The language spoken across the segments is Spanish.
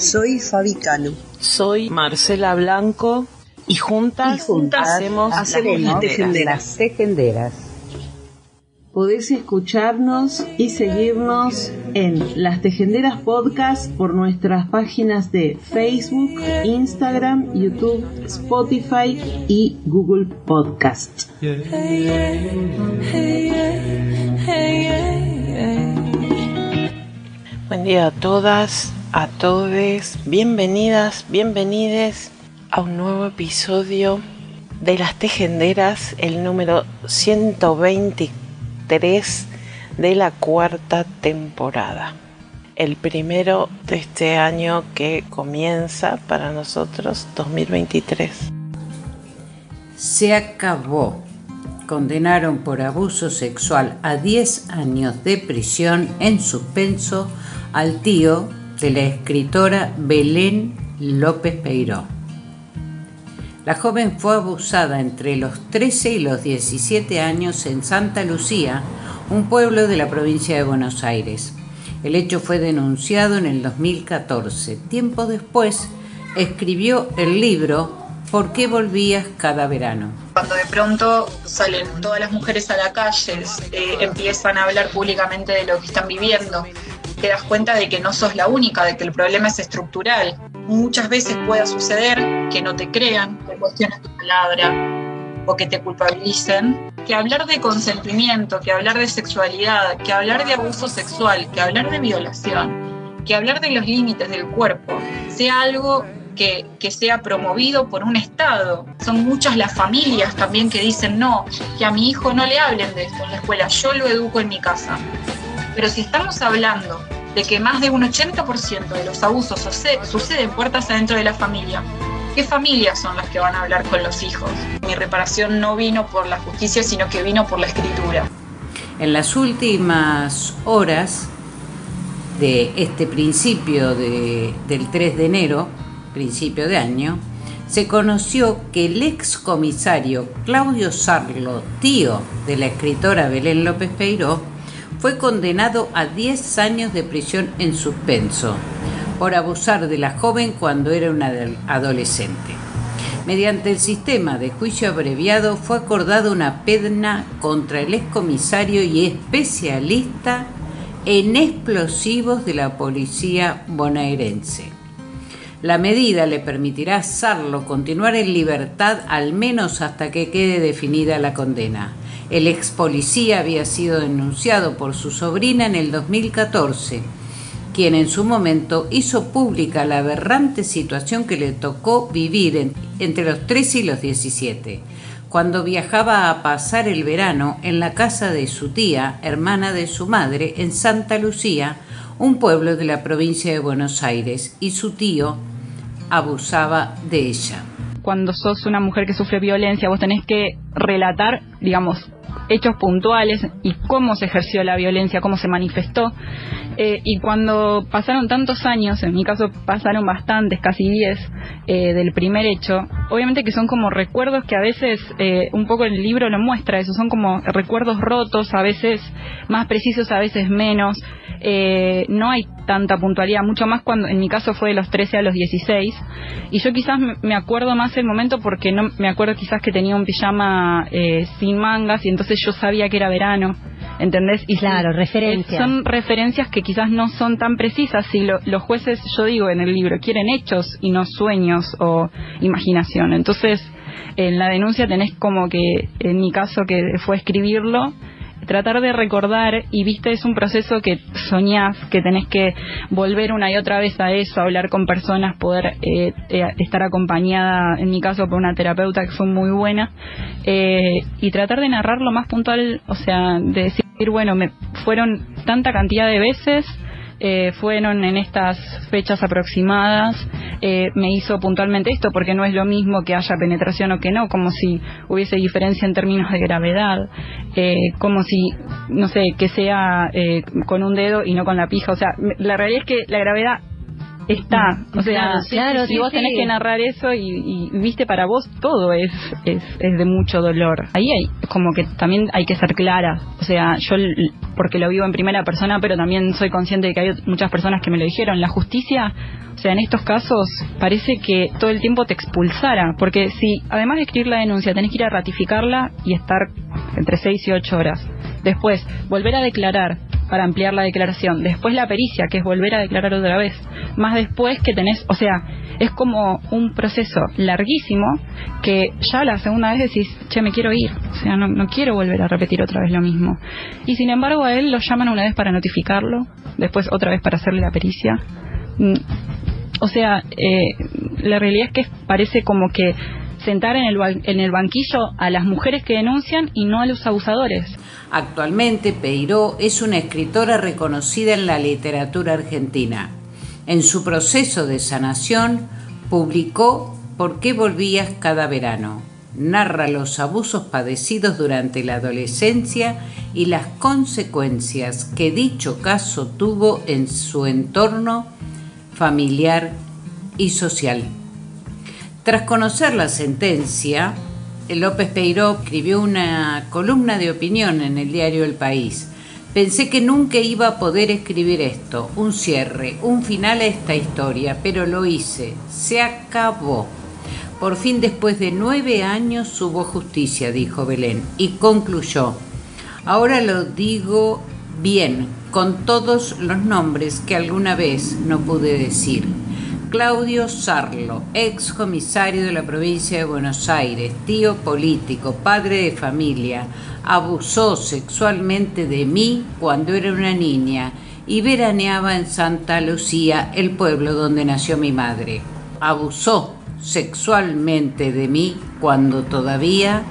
Soy Fabi Cano. Soy Marcela Blanco y juntas, hacemos, las tejenderas. Podés escucharnos y seguirnos en Las Tejenderas Podcast por nuestras páginas de Facebook, Instagram, YouTube, Spotify y Google Podcast. Buen día a todas, a todos, bienvenidas, bienvenides a un nuevo episodio de Las Tejenderas, el número 123 de la cuarta temporada. El primero de este año que comienza para nosotros 2023. Se acabó condenaron por abuso sexual a 10 años de prisión en suspenso al tío de la escritora Belén López Peiró. La joven fue abusada entre los 13 y los 17 años en Santa Lucía, un pueblo de la provincia de Buenos Aires. El hecho fue denunciado en el 2014. Tiempo después, escribió el libro ¿Por qué volvías cada verano? Cuando de pronto salen todas las mujeres a la calle, eh, empiezan a hablar públicamente de lo que están viviendo, te das cuenta de que no sos la única, de que el problema es estructural. Muchas veces puede suceder que no te crean, que cuestiones tu palabra o que te culpabilicen, que hablar de consentimiento, que hablar de sexualidad, que hablar de abuso sexual, que hablar de violación, que hablar de los límites del cuerpo, sea algo que, que, sea promovido por un Estado. Son muchas las familias también que dicen, no, que a mi hijo no le hablen de esto en la escuela, yo lo educo en mi casa. Pero si estamos hablando de que más de un 80% de los abusos suceden puertas adentro de la familia, ¿qué familias son las que van a hablar con los hijos? Mi reparación no vino por la justicia, sino que vino por la escritura. En las últimas horas de este principio de, del 3 de enero, principio de año, se conoció que el ex comisario Claudio Sarlo, tío de la escritora Belén López Peiró, fue condenado a 10 años de prisión en suspenso por abusar de la joven cuando era una adolescente. Mediante el sistema de juicio abreviado fue acordada una pena contra el excomisario y especialista en explosivos de la policía bonaerense. La medida le permitirá a Sarlo continuar en libertad al menos hasta que quede definida la condena. El ex policía había sido denunciado por su sobrina en el 2014, quien en su momento hizo pública la aberrante situación que le tocó vivir entre los 13 y los 17, cuando viajaba a pasar el verano en la casa de su tía, hermana de su madre, en Santa Lucía, un pueblo de la provincia de Buenos Aires, y su tío abusaba de ella. Cuando sos una mujer que sufre violencia, vos tenés que relatar, digamos, hechos puntuales y cómo se ejerció la violencia, cómo se manifestó. Eh, y cuando pasaron tantos años, en mi caso pasaron bastantes, casi 10, eh, del primer hecho, obviamente que son como recuerdos que a veces, eh, un poco el libro lo muestra, eso son como recuerdos rotos, a veces más precisos, a veces menos. no hay tanta puntualidad, mucho más cuando en mi caso fue de los 13 a los 16. Y yo quizás me acuerdo más el momento porque no me acuerdo quizás que tenía un pijama sin mangas y entonces yo sabía que era verano. ¿entendés? Y claro, referencias. Son referencias que quizás no son tan precisas. Si los jueces, yo digo en el libro, quieren hechos y no sueños o imaginación. Entonces, en la denuncia tenés como que, en mi caso, que fue escribirlo, tratar de recordar y viste es un proceso que soñás, que tenés que volver una y otra vez a eso, hablar con personas, poder eh, eh, estar acompañada, en mi caso, por una terapeuta que fue muy buena, eh, y tratar de narrar lo más puntual, o sea, de decir, bueno, me fueron tanta cantidad de veces, fueron en estas fechas aproximadas, eh, me hizo puntualmente esto, porque no es lo mismo que haya penetración o que no, como si hubiese diferencia en términos de gravedad, eh, como si, no sé, que sea eh, con un dedo y no con la pija. O sea, la realidad es que la gravedad está. O sea, claro, si vos tenés que narrar eso y, viste, para vos todo es, es, es, de mucho dolor. Ahí hay como que también hay que ser clara. O sea, yo porque lo vivo en primera persona, pero también soy consciente de que hay muchas personas que me lo dijeron. La justicia, o sea, en estos casos parece que todo el tiempo te expulsara, porque si además de escribir la denuncia tenés que ir a ratificarla y estar entre 6 y 8 horas. Después, volver a declarar, para ampliar la declaración. Después la pericia, que es volver a declarar otra vez. Más después que tenés, o sea, es como un proceso larguísimo que ya la segunda vez decís, che, me quiero ir. O sea, no, quiero volver a repetir otra vez lo mismo. Y sin embargo a él lo llaman una vez para notificarlo, después otra vez para hacerle la pericia. Mm, o sea, eh, la realidad es que parece como que sentar en el, en el banquillo a las mujeres que denuncian y no a los abusadores. Actualmente Peiró es una escritora reconocida en la literatura argentina. En su proceso de sanación publicó ¿Por qué volvías cada verano? Narra los abusos padecidos durante la adolescencia y las consecuencias que dicho caso tuvo en su entorno familiar y social. Tras conocer la sentencia, López Peiró escribió una columna de opinión en el diario El País. Pensé que nunca iba a poder escribir esto, un cierre, un final a esta historia, pero lo hice. Se acabó. Por fin, después de nueve años, hubo justicia, dijo Belén, y concluyó. Ahora lo digo bien, con todos los nombres que alguna vez no pude decir. Claudio Sarlo, ex comisario de la provincia de Buenos Aires, tío político, padre de familia, abusó sexualmente de mí cuando era una niña y veraneaba en Santa Lucía, el pueblo donde nació mi madre. Abusó sexualmente de mí cuando todavía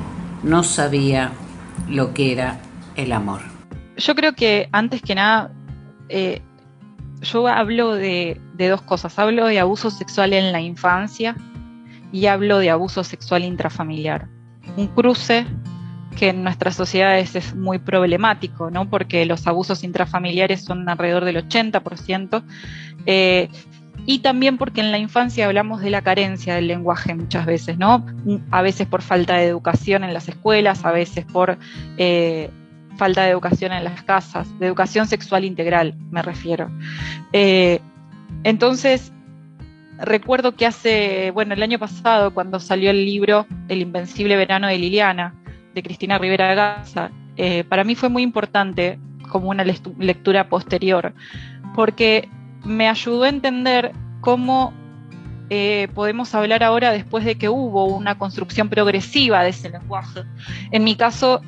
no sabía lo que era el amor. Yo creo que antes que nada eh, yo hablo de, dos cosas. Hablo de abuso sexual en la infancia y hablo de abuso sexual intrafamiliar. Un cruce que en nuestras sociedades es muy problemático, ¿no? Porque los abusos intrafamiliares son alrededor del 80%. Eh, y también porque en la infancia hablamos de la carencia del lenguaje muchas veces, ¿no? A veces por falta de educación en las escuelas, a veces por eh, falta de educación en las casas, de educación sexual integral, me refiero. Eh, entonces, recuerdo que hace, bueno, el año pasado, cuando salió el libro El Invencible Verano de Liliana, de Cristina Rivera Gaza, eh, para mí fue muy importante como una lectura posterior, porque me ayudó a entender cómo eh, podemos hablar ahora después de que hubo una construcción progresiva de ese lenguaje. En mi caso,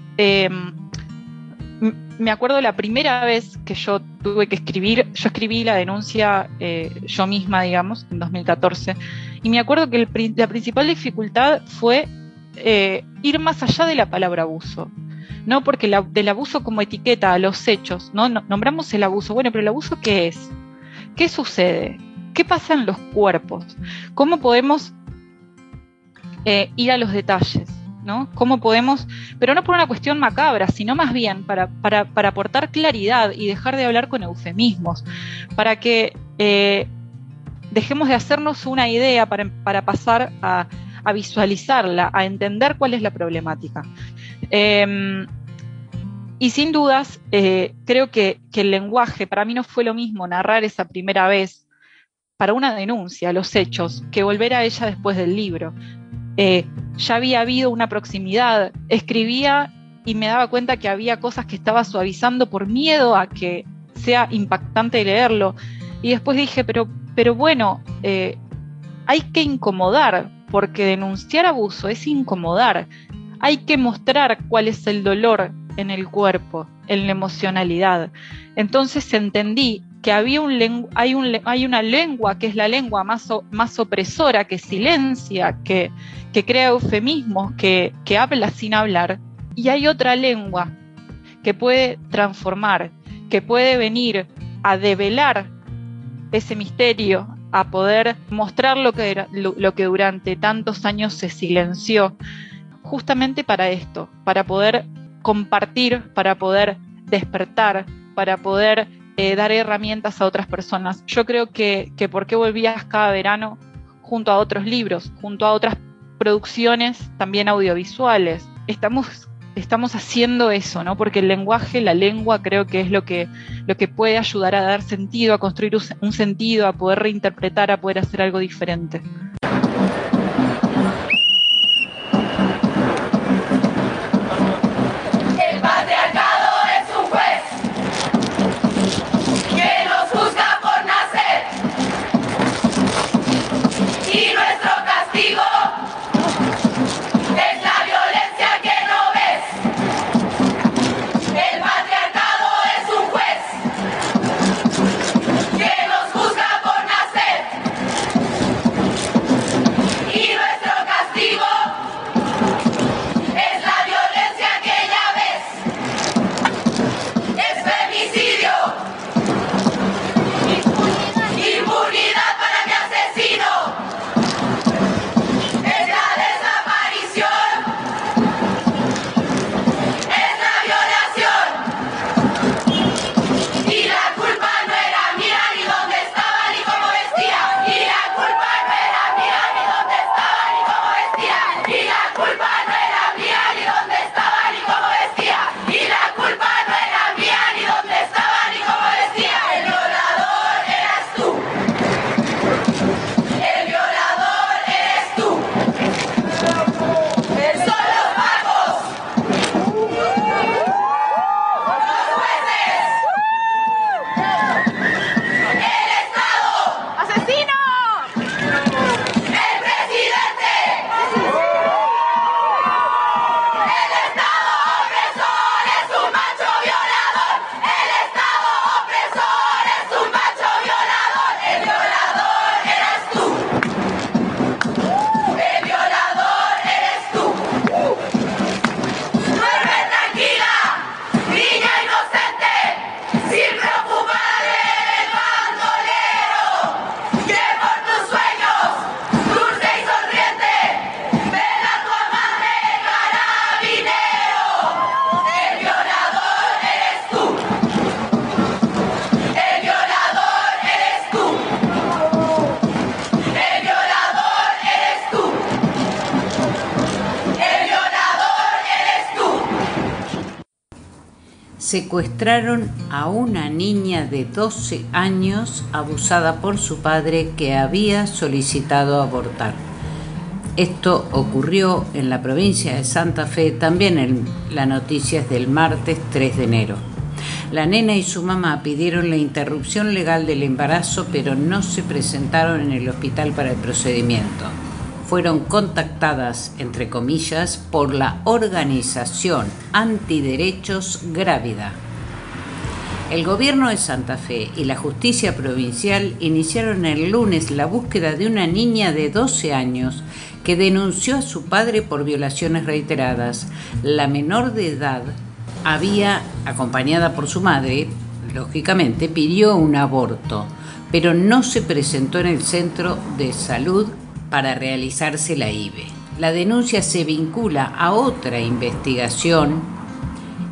me acuerdo la primera vez que yo tuve que escribir, yo escribí la denuncia eh, yo misma, digamos, en 2014, y me acuerdo que la principal dificultad fue eh, ir más allá de la palabra abuso. ¿no? Porque del abuso como etiqueta a los hechos, ¿no? Nombramos el abuso. Bueno, pero el abuso ¿qué es? ¿Qué sucede? ¿Qué pasa en los cuerpos? ¿Cómo podemos eh, ir a los detalles? ¿No? ¿Cómo podemos, pero no por una cuestión macabra, sino más bien para, aportar claridad y dejar de hablar con eufemismos, para que eh, dejemos de hacernos una idea para, pasar a, visualizarla, a entender cuál es la problemática. Em, y sin dudas, eh, creo que, que el lenguaje, para mí no fue lo mismo narrar esa primera vez para una denuncia, los hechos, que volver a ella después del libro. Eh, ya había habido una proximidad, escribía y me daba cuenta que había cosas que estaba suavizando por miedo a que sea impactante leerlo. Y después dije, pero, pero bueno, eh, hay que incomodar, porque denunciar abuso es incomodar. Hay que mostrar cuál es el dolor en el cuerpo, en la emocionalidad. Entonces entendí que había un hay, un, hay una lengua que es la lengua más, más opresora, que silencia, que, que crea eufemismos, que, que habla sin hablar, y hay otra lengua que puede transformar, que puede venir a develar ese misterio a poder mostrar lo que, era, lo, que durante tantos años se silenció, justamente para esto, para poder compartir, para poder despertar, para poder eh, dar herramientas a otras personas. Yo creo que, que por qué volvías cada verano junto a otros libros, junto a otras producciones también audiovisuales. Estamos estamos haciendo eso, ¿no? Porque el lenguaje, la lengua, creo que es lo que, lo que puede ayudar a dar sentido, a construir un sentido, a poder reinterpretar, a poder hacer algo diferente. Secuestraron a una niña de 12 años abusada por su padre que había solicitado abortar. Esto ocurrió en la provincia de Santa Fe, también en las noticias del martes 3 de enero. La nena y su mamá pidieron la interrupción legal del embarazo, pero no se presentaron en el hospital para el procedimiento fueron contactadas, entre comillas, por la organización Antiderechos Grávida. El gobierno de Santa Fe y la justicia provincial iniciaron el lunes la búsqueda de una niña de 12 años que denunció a su padre por violaciones reiteradas. La menor de edad había, acompañada por su madre, lógicamente, pidió un aborto, pero no se presentó en el centro de salud para realizarse la IBE. La denuncia se vincula a otra investigación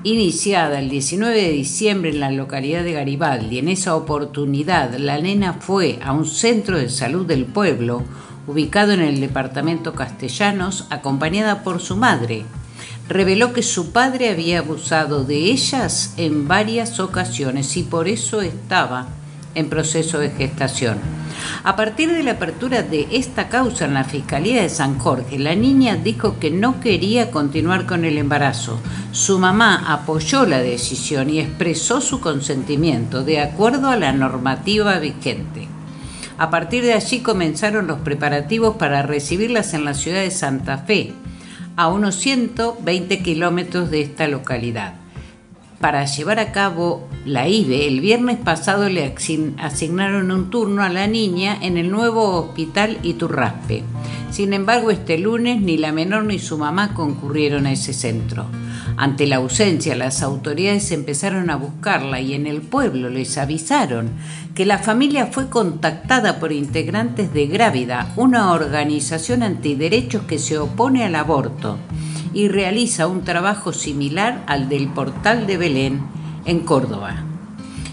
iniciada el 19 de diciembre en la localidad de Garibaldi. En esa oportunidad, la nena fue a un centro de salud del pueblo, ubicado en el departamento Castellanos, acompañada por su madre. Reveló que su padre había abusado de ellas en varias ocasiones y por eso estaba en proceso de gestación. A partir de la apertura de esta causa en la Fiscalía de San Jorge, la niña dijo que no quería continuar con el embarazo. Su mamá apoyó la decisión y expresó su consentimiento de acuerdo a la normativa vigente. A partir de allí comenzaron los preparativos para recibirlas en la ciudad de Santa Fe, a unos 120 kilómetros de esta localidad. Para llevar a cabo la IBE, el viernes pasado le asignaron un turno a la niña en el nuevo hospital Iturraspe. Sin embargo, este lunes ni la menor ni su mamá concurrieron a ese centro. Ante la ausencia, las autoridades empezaron a buscarla y en el pueblo les avisaron que la familia fue contactada por integrantes de Grávida, una organización antiderechos que se opone al aborto y realiza un trabajo similar al del Portal de Belén en Córdoba.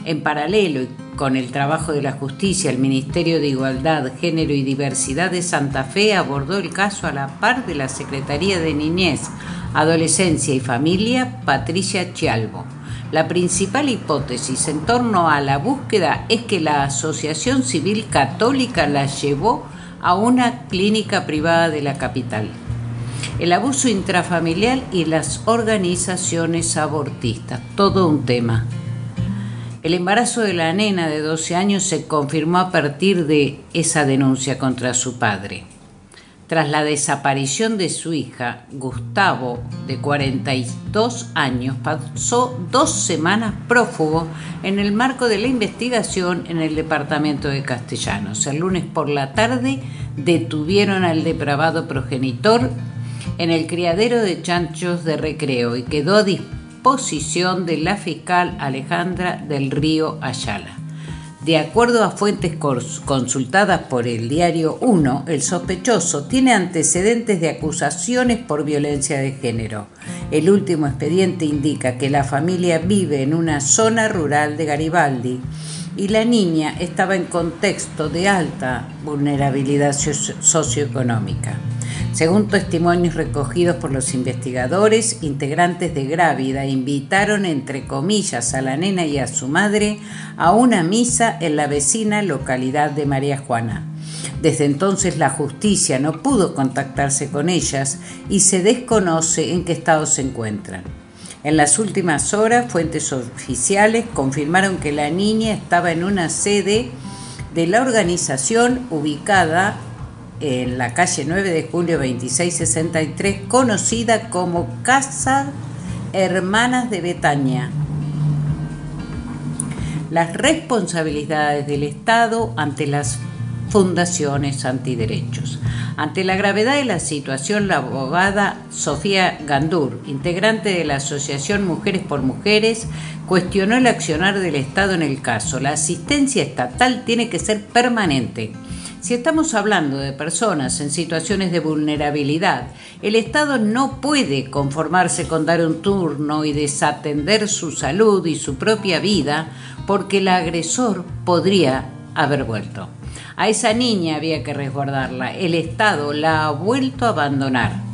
En paralelo con el trabajo de la justicia, el Ministerio de Igualdad, Género y Diversidad de Santa Fe abordó el caso a la par de la Secretaría de Niñez, Adolescencia y Familia, Patricia Chialvo. La principal hipótesis en torno a la búsqueda es que la Asociación Civil Católica la llevó a una clínica privada de la capital el abuso intrafamiliar y las organizaciones abortistas, todo un tema. El embarazo de la nena de 12 años se confirmó a partir de esa denuncia contra su padre. Tras la desaparición de su hija, Gustavo, de 42 años, pasó dos semanas prófugo en el marco de la investigación en el departamento de Castellanos. El lunes por la tarde detuvieron al depravado progenitor en el criadero de chanchos de recreo y quedó a disposición de la fiscal Alejandra del Río Ayala. De acuerdo a fuentes consultadas por el diario 1, el sospechoso tiene antecedentes de acusaciones por violencia de género. El último expediente indica que la familia vive en una zona rural de Garibaldi y la niña estaba en contexto de alta vulnerabilidad socioeconómica. Según testimonios recogidos por los investigadores, integrantes de Grávida invitaron, entre comillas, a la nena y a su madre a una misa en la vecina localidad de María Juana. Desde entonces la justicia no pudo contactarse con ellas y se desconoce en qué estado se encuentran. En las últimas horas, fuentes oficiales confirmaron que la niña estaba en una sede de la organización ubicada en la calle 9 de julio 2663, conocida como Casa Hermanas de Betania. Las responsabilidades del Estado ante las fundaciones antiderechos. Ante la gravedad de la situación, la abogada Sofía Gandur, integrante de la Asociación Mujeres por Mujeres, cuestionó el accionar del Estado en el caso. La asistencia estatal tiene que ser permanente si estamos hablando de personas en situaciones de vulnerabilidad, el Estado no puede conformarse con dar un turno y desatender su salud y su propia vida porque el agresor podría haber vuelto. A esa niña había que resguardarla. El Estado la ha vuelto a abandonar.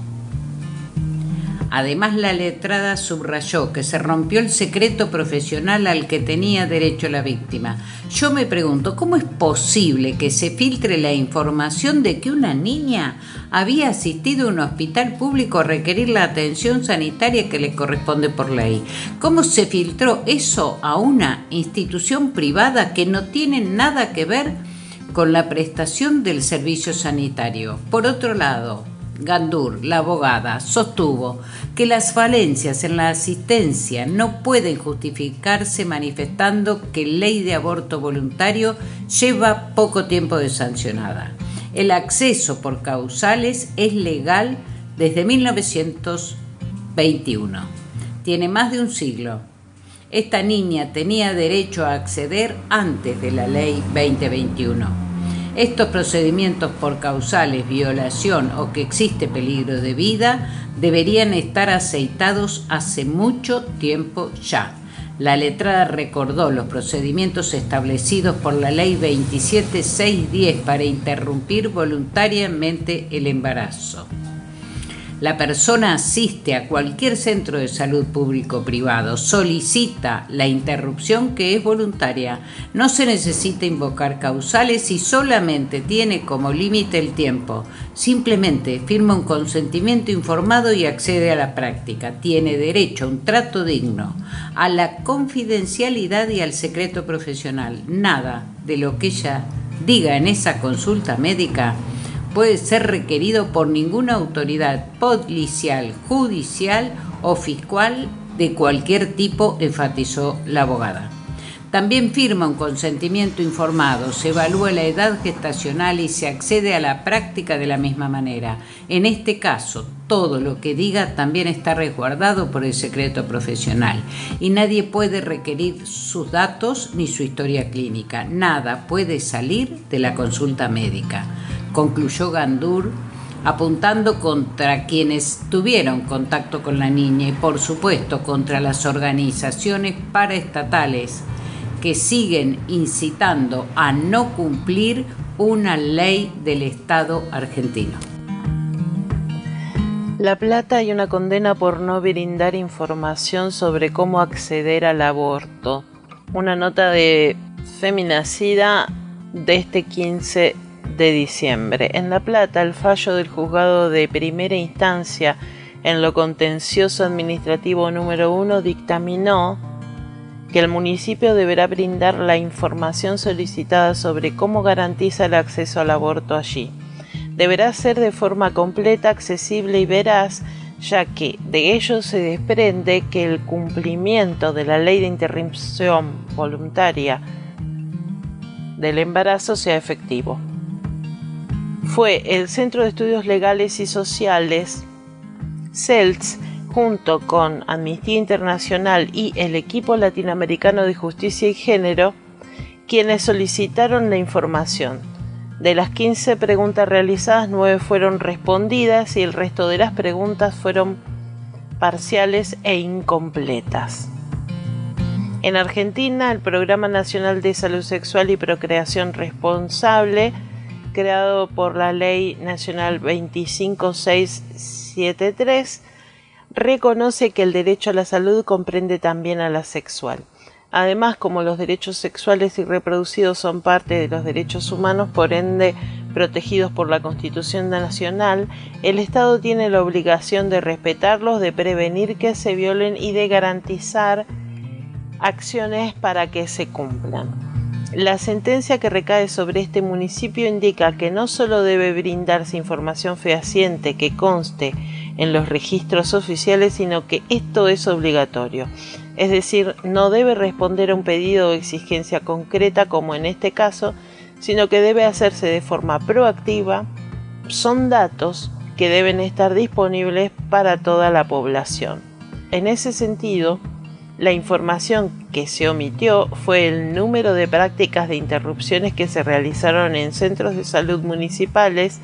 Además, la letrada subrayó que se rompió el secreto profesional al que tenía derecho la víctima. Yo me pregunto, ¿cómo es posible que se filtre la información de que una niña había asistido a un hospital público a requerir la atención sanitaria que le corresponde por ley? ¿Cómo se filtró eso a una institución privada que no tiene nada que ver con la prestación del servicio sanitario? Por otro lado, Gandur, la abogada, sostuvo que las falencias en la asistencia no pueden justificarse manifestando que la ley de aborto voluntario lleva poco tiempo de sancionada. El acceso por causales es legal desde 1921. Tiene más de un siglo. Esta niña tenía derecho a acceder antes de la ley 2021. Estos procedimientos por causales, violación o que existe peligro de vida deberían estar aceitados hace mucho tiempo ya. La letrada recordó los procedimientos establecidos por la Ley 27610 para interrumpir voluntariamente el embarazo la persona asiste a cualquier centro de salud público o privado, solicita la interrupción que es voluntaria, no se necesita invocar causales y solamente tiene como límite el tiempo. Simplemente firma un consentimiento informado y accede a la práctica. Tiene derecho a un trato digno, a la confidencialidad y al secreto profesional. Nada de lo que ella diga en esa consulta médica puede ser requerido por ninguna autoridad policial, judicial o fiscal de cualquier tipo, enfatizó la abogada. También firma un consentimiento informado, se evalúa la edad gestacional y se accede a la práctica de la misma manera. En este caso, todo lo que diga también está resguardado por el secreto profesional y nadie puede requerir sus datos ni su historia clínica. Nada puede salir de la consulta médica, concluyó Gandur apuntando contra quienes tuvieron contacto con la niña y por supuesto contra las organizaciones paraestatales que siguen incitando a no cumplir una ley del Estado argentino. La Plata hay una condena por no brindar información sobre cómo acceder al aborto. Una nota de Feminacida de este 15 de diciembre. En La Plata, el fallo del juzgado de primera instancia en lo contencioso administrativo número 1 dictaminó que el municipio deberá brindar la información solicitada sobre cómo garantiza el acceso al aborto allí. Deberá ser de forma completa, accesible y veraz, ya que de ello se desprende que el cumplimiento de la ley de interrupción voluntaria del embarazo sea efectivo. Fue el Centro de Estudios Legales y Sociales, CELTS, junto con Amnistía Internacional y el equipo latinoamericano de justicia y género, quienes solicitaron la información. De las 15 preguntas realizadas, 9 fueron respondidas y el resto de las preguntas fueron parciales e incompletas. En Argentina, el Programa Nacional de Salud Sexual y Procreación Responsable, creado por la Ley Nacional 25673, reconoce que el derecho a la salud comprende también a la sexual. Además, como los derechos sexuales y reproducidos son parte de los derechos humanos, por ende protegidos por la Constitución Nacional, el Estado tiene la obligación de respetarlos, de prevenir que se violen y de garantizar acciones para que se cumplan. La sentencia que recae sobre este municipio indica que no solo debe brindarse información fehaciente que conste en los registros oficiales, sino que esto es obligatorio. Es decir, no debe responder a un pedido o exigencia concreta como en este caso, sino que debe hacerse de forma proactiva. Son datos que deben estar disponibles para toda la población. En ese sentido, la información que se omitió fue el número de prácticas de interrupciones que se realizaron en centros de salud municipales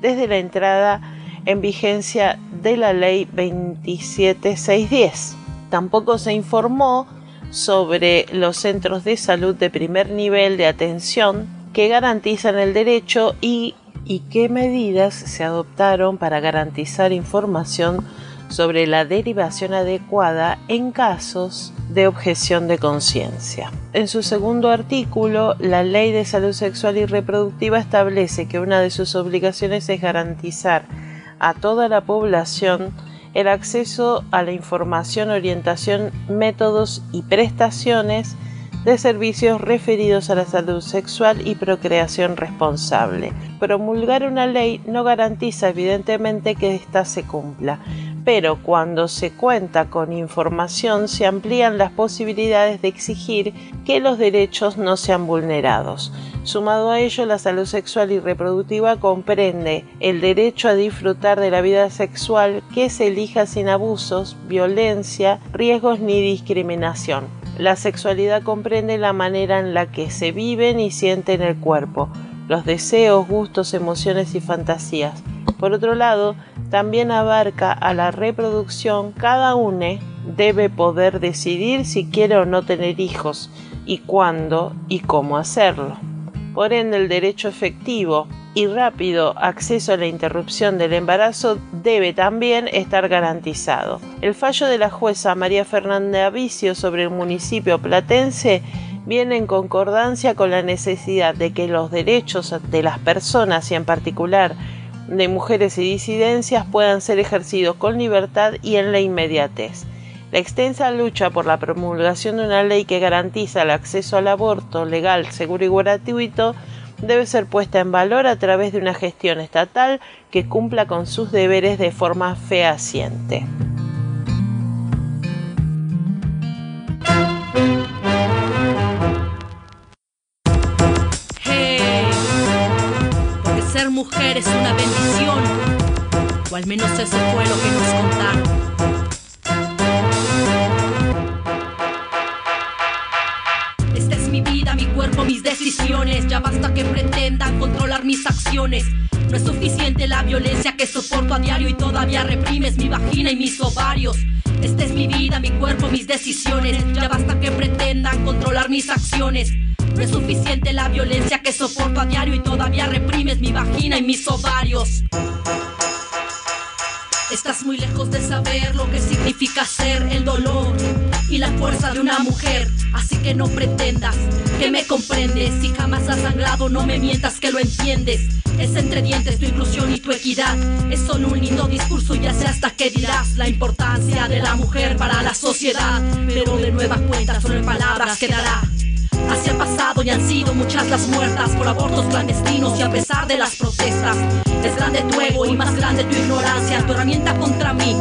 desde la entrada en vigencia de la ley 27610. Tampoco se informó sobre los centros de salud de primer nivel de atención que garantizan el derecho y, y qué medidas se adoptaron para garantizar información sobre la derivación adecuada en casos de objeción de conciencia. En su segundo artículo, la Ley de Salud Sexual y Reproductiva establece que una de sus obligaciones es garantizar a toda la población el acceso a la información, orientación, métodos y prestaciones de servicios referidos a la salud sexual y procreación responsable. Promulgar una ley no garantiza evidentemente que ésta se cumpla, pero cuando se cuenta con información se amplían las posibilidades de exigir que los derechos no sean vulnerados. Sumado a ello, la salud sexual y reproductiva comprende el derecho a disfrutar de la vida sexual que se elija sin abusos, violencia, riesgos ni discriminación. La sexualidad comprende la manera en la que se viven y sienten el cuerpo, los deseos, gustos, emociones y fantasías. Por otro lado, también abarca a la reproducción. Cada uno debe poder decidir si quiere o no tener hijos y cuándo y cómo hacerlo. Por ende, el derecho efectivo y rápido acceso a la interrupción del embarazo debe también estar garantizado. El fallo de la jueza María Fernanda Avicio sobre el municipio platense viene en concordancia con la necesidad de que los derechos de las personas y en particular de mujeres y disidencias puedan ser ejercidos con libertad y en la inmediatez. La extensa lucha por la promulgación de una ley que garantiza el acceso al aborto legal, seguro y gratuito debe ser puesta en valor a través de una gestión estatal que cumpla con sus deberes de forma fehaciente. Mujer es una bendición, o al menos eso fue lo que nos contaron. Esta es mi vida, mi cuerpo, mis decisiones. Ya basta que pretendan controlar mis acciones. No es suficiente la violencia que soporto a diario y todavía reprimes mi vagina y mis ovarios. Esta es mi vida, mi cuerpo, mis decisiones. Ya basta que pretendan controlar mis acciones. No es suficiente la violencia que soporto a diario y todavía reprimes mi vagina y mis ovarios. Estás muy lejos de saber lo que significa ser el dolor y la fuerza de una mujer. Así que no pretendas que me comprendes. Si jamás has sangrado, no me mientas que lo entiendes. Es entre dientes tu inclusión y tu equidad. Es solo un lindo discurso, ya sé hasta qué dirás. La importancia de la mujer para la sociedad. Pero de nueva cuenta, solo en palabras quedará. Así ha pasado y han sido muchas las muertas por abortos clandestinos y a pesar de las protestas. Es grande tu ego y más grande tu ignorancia. Tu herramienta contra mí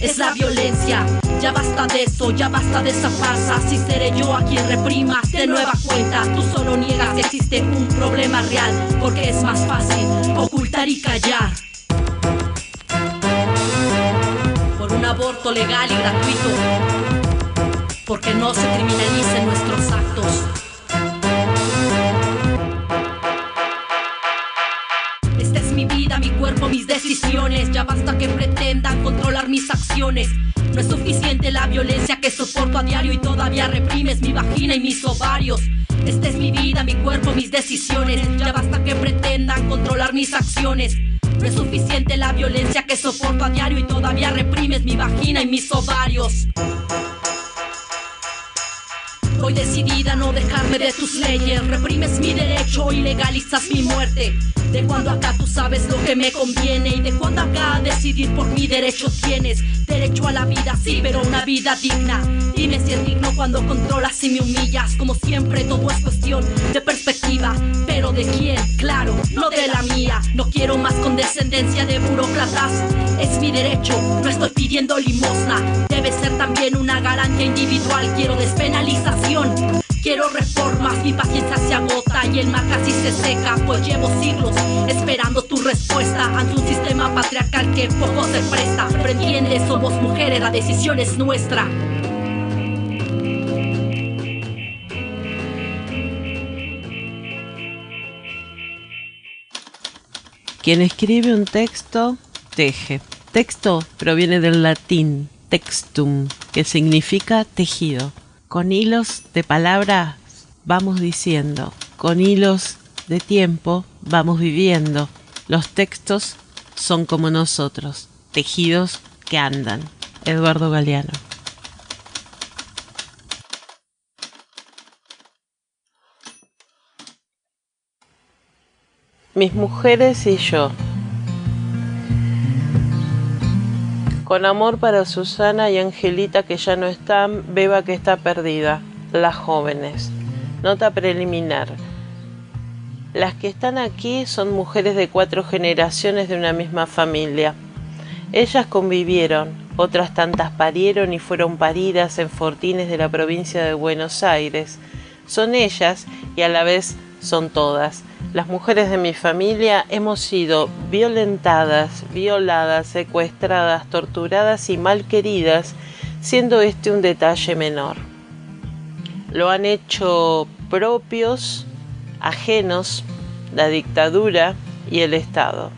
es la violencia. Ya basta de eso, ya basta de esa farsa. Si seré yo a quien reprimas de nueva cuenta, tú solo niegas que existe un problema real. Porque es más fácil ocultar y callar. Por un aborto legal y gratuito. Porque no se criminalicen nuestros actos. Ya basta que pretendan controlar mis acciones. No es suficiente la violencia que soporto a diario y todavía reprimes mi vagina y mis ovarios. Esta es mi vida, mi cuerpo, mis decisiones. Ya basta que pretendan controlar mis acciones. No es suficiente la violencia que soporto a diario y todavía reprimes mi vagina y mis ovarios. Voy decidida a no dejarme de tus leyes. Reprimes mi derecho y legalizas mi muerte. De cuando acá tú sabes lo que me conviene y de cuando acá decidir por mi derecho tienes. Derecho a la vida, sí, pero una vida digna. Dime si es digno cuando controlas y me humillas. Como siempre, todo es cuestión de perspectiva. Pero de quién, claro, no de la mía. No quiero más condescendencia de burócratas. Es mi derecho, no estoy pidiendo limosna. Debe ser también una garantía individual. Quiero despenalización. Quiero reformas, mi paciencia se agota y el mar casi se seca, pues llevo siglos esperando tu respuesta ante un sistema patriarcal que poco se presta. Pero entiende, somos mujeres, la decisión es nuestra. Quien escribe un texto, teje. Texto proviene del latín textum, que significa tejido. Con hilos de palabras vamos diciendo, con hilos de tiempo vamos viviendo. Los textos son como nosotros, tejidos que andan. Eduardo Galeano. Mis mujeres y yo. Con amor para Susana y Angelita que ya no están, Beba que está perdida, las jóvenes. Nota preliminar. Las que están aquí son mujeres de cuatro generaciones de una misma familia. Ellas convivieron, otras tantas parieron y fueron paridas en fortines de la provincia de Buenos Aires. Son ellas y a la vez son todas las mujeres de mi familia hemos sido violentadas, violadas, secuestradas, torturadas y malqueridas, siendo este un detalle menor. Lo han hecho propios, ajenos, la dictadura y el Estado.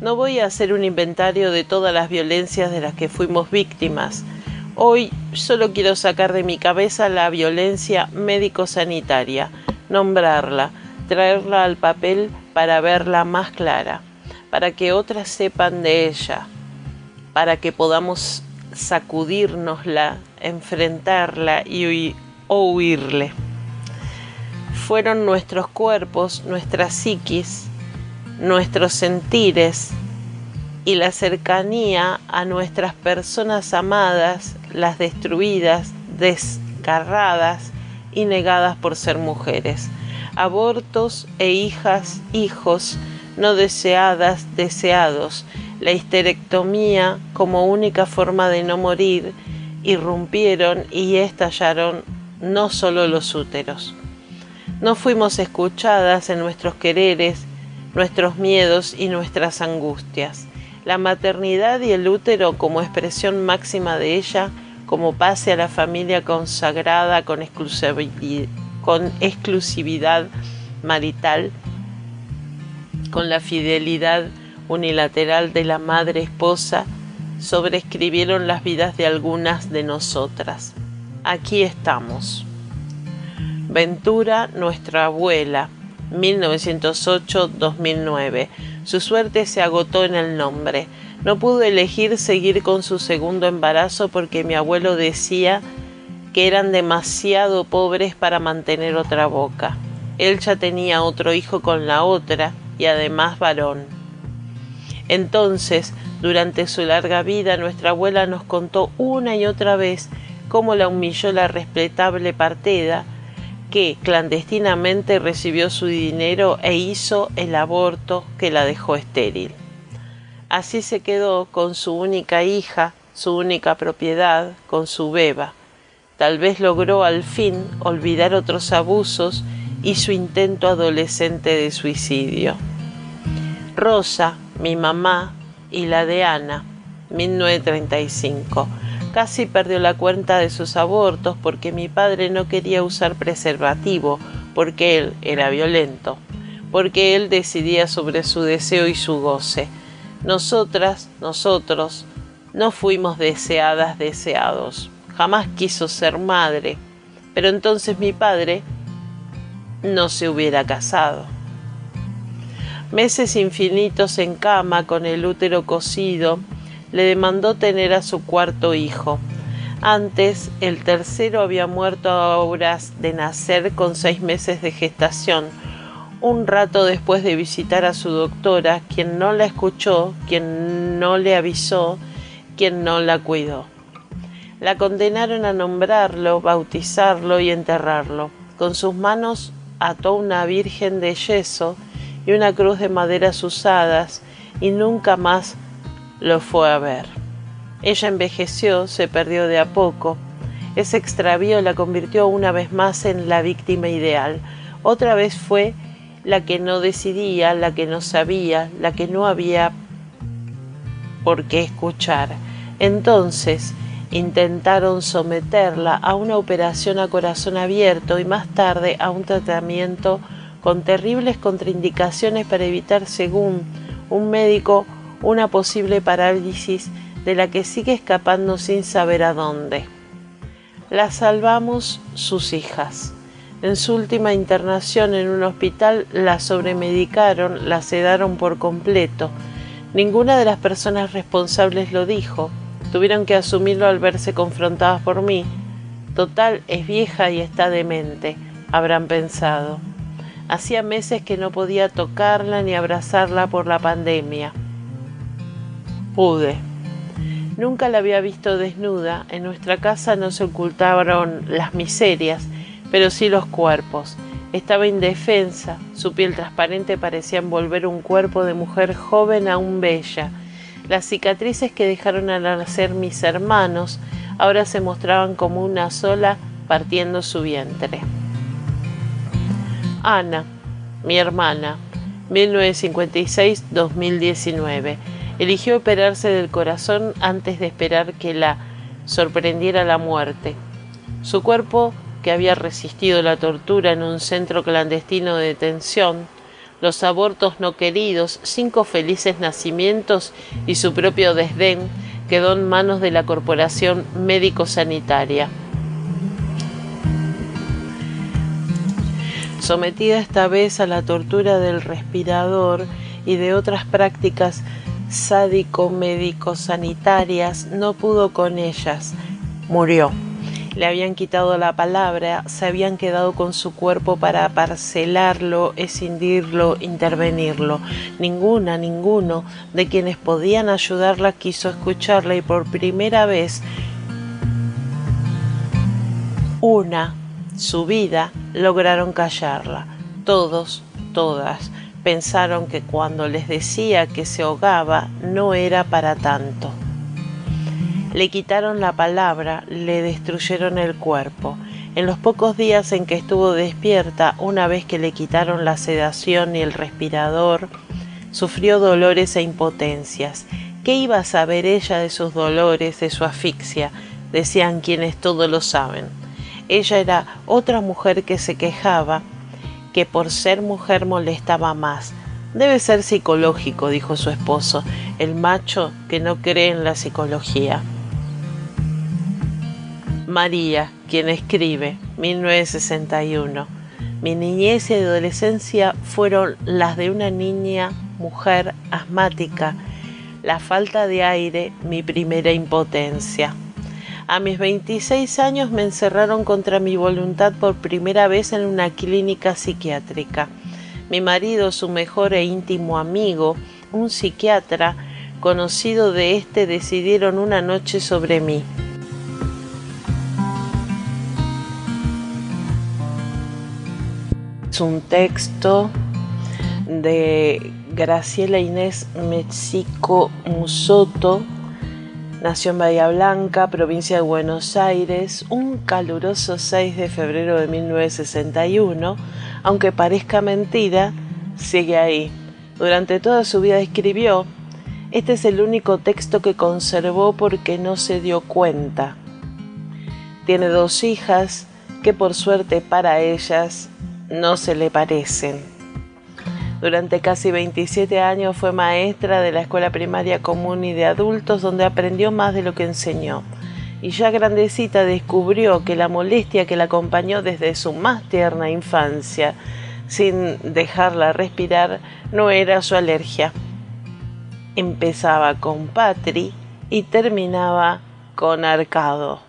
No voy a hacer un inventario de todas las violencias de las que fuimos víctimas. Hoy solo quiero sacar de mi cabeza la violencia médico-sanitaria, nombrarla, traerla al papel para verla más clara, para que otras sepan de ella, para que podamos sacudírnosla, enfrentarla y o huirle. Fueron nuestros cuerpos, nuestra psiquis, nuestros sentires y la cercanía a nuestras personas amadas, las destruidas, desgarradas y negadas por ser mujeres abortos e hijas, hijos no deseadas, deseados, la histerectomía como única forma de no morir, irrumpieron y estallaron no solo los úteros. No fuimos escuchadas en nuestros quereres, nuestros miedos y nuestras angustias. La maternidad y el útero como expresión máxima de ella, como pase a la familia consagrada con exclusividad, con exclusividad marital, con la fidelidad unilateral de la madre esposa, sobreescribieron las vidas de algunas de nosotras. Aquí estamos. Ventura, nuestra abuela, 1908-2009. Su suerte se agotó en el nombre. No pudo elegir seguir con su segundo embarazo porque mi abuelo decía que eran demasiado pobres para mantener otra boca. Él ya tenía otro hijo con la otra y además varón. Entonces, durante su larga vida, nuestra abuela nos contó una y otra vez cómo la humilló la respetable partida, que clandestinamente recibió su dinero e hizo el aborto que la dejó estéril. Así se quedó con su única hija, su única propiedad, con su beba. Tal vez logró al fin olvidar otros abusos y su intento adolescente de suicidio. Rosa, mi mamá, y la de Ana, 1935 Casi perdió la cuenta de sus abortos porque mi padre no quería usar preservativo, porque él era violento, porque él decidía sobre su deseo y su goce. Nosotras, nosotros, no fuimos deseadas, deseados. Jamás quiso ser madre, pero entonces mi padre no se hubiera casado. Meses infinitos en cama con el útero cocido, le demandó tener a su cuarto hijo. Antes, el tercero había muerto a horas de nacer con seis meses de gestación, un rato después de visitar a su doctora, quien no la escuchó, quien no le avisó, quien no la cuidó. La condenaron a nombrarlo, bautizarlo y enterrarlo. Con sus manos ató una virgen de yeso y una cruz de maderas usadas y nunca más lo fue a ver. Ella envejeció, se perdió de a poco. Ese extravío la convirtió una vez más en la víctima ideal. Otra vez fue la que no decidía, la que no sabía, la que no había por qué escuchar. Entonces intentaron someterla a una operación a corazón abierto y más tarde a un tratamiento con terribles contraindicaciones para evitar, según un médico, una posible parálisis de la que sigue escapando sin saber a dónde. La salvamos sus hijas. En su última internación en un hospital la sobremedicaron, la sedaron por completo. Ninguna de las personas responsables lo dijo. Tuvieron que asumirlo al verse confrontadas por mí. Total, es vieja y está demente, habrán pensado. Hacía meses que no podía tocarla ni abrazarla por la pandemia pude. Nunca la había visto desnuda, en nuestra casa no se ocultaron las miserias, pero sí los cuerpos. Estaba indefensa, su piel transparente parecía envolver un cuerpo de mujer joven aún bella. Las cicatrices que dejaron al nacer mis hermanos ahora se mostraban como una sola partiendo su vientre. Ana, mi hermana, 1956-2019 eligió operarse del corazón antes de esperar que la sorprendiera la muerte. Su cuerpo, que había resistido la tortura en un centro clandestino de detención, los abortos no queridos, cinco felices nacimientos y su propio desdén, quedó en manos de la Corporación Médico-Sanitaria. Sometida esta vez a la tortura del respirador y de otras prácticas sádico-médico-sanitarias, no pudo con ellas, murió. Le habían quitado la palabra, se habían quedado con su cuerpo para parcelarlo, escindirlo, intervenirlo. Ninguna, ninguno de quienes podían ayudarla quiso escucharla y por primera vez una, su vida, lograron callarla. Todos, todas pensaron que cuando les decía que se ahogaba no era para tanto. Le quitaron la palabra, le destruyeron el cuerpo. En los pocos días en que estuvo despierta, una vez que le quitaron la sedación y el respirador, sufrió dolores e impotencias. ¿Qué iba a saber ella de sus dolores, de su asfixia? Decían quienes todo lo saben. Ella era otra mujer que se quejaba, que por ser mujer molestaba más. Debe ser psicológico, dijo su esposo, el macho que no cree en la psicología. María, quien escribe, 1961. Mi niñez y adolescencia fueron las de una niña, mujer, asmática, la falta de aire, mi primera impotencia. A mis 26 años me encerraron contra mi voluntad por primera vez en una clínica psiquiátrica. Mi marido, su mejor e íntimo amigo, un psiquiatra conocido de este, decidieron una noche sobre mí. Un texto de Graciela Inés Mexico Musoto, nació en Bahía Blanca, provincia de Buenos Aires, un caluroso 6 de febrero de 1961, aunque parezca mentira, sigue ahí. Durante toda su vida escribió, este es el único texto que conservó porque no se dio cuenta. Tiene dos hijas que por suerte para ellas no se le parecen. Durante casi 27 años fue maestra de la escuela primaria común y de adultos donde aprendió más de lo que enseñó. Y ya grandecita descubrió que la molestia que la acompañó desde su más tierna infancia, sin dejarla respirar, no era su alergia. Empezaba con Patri y terminaba con Arcado.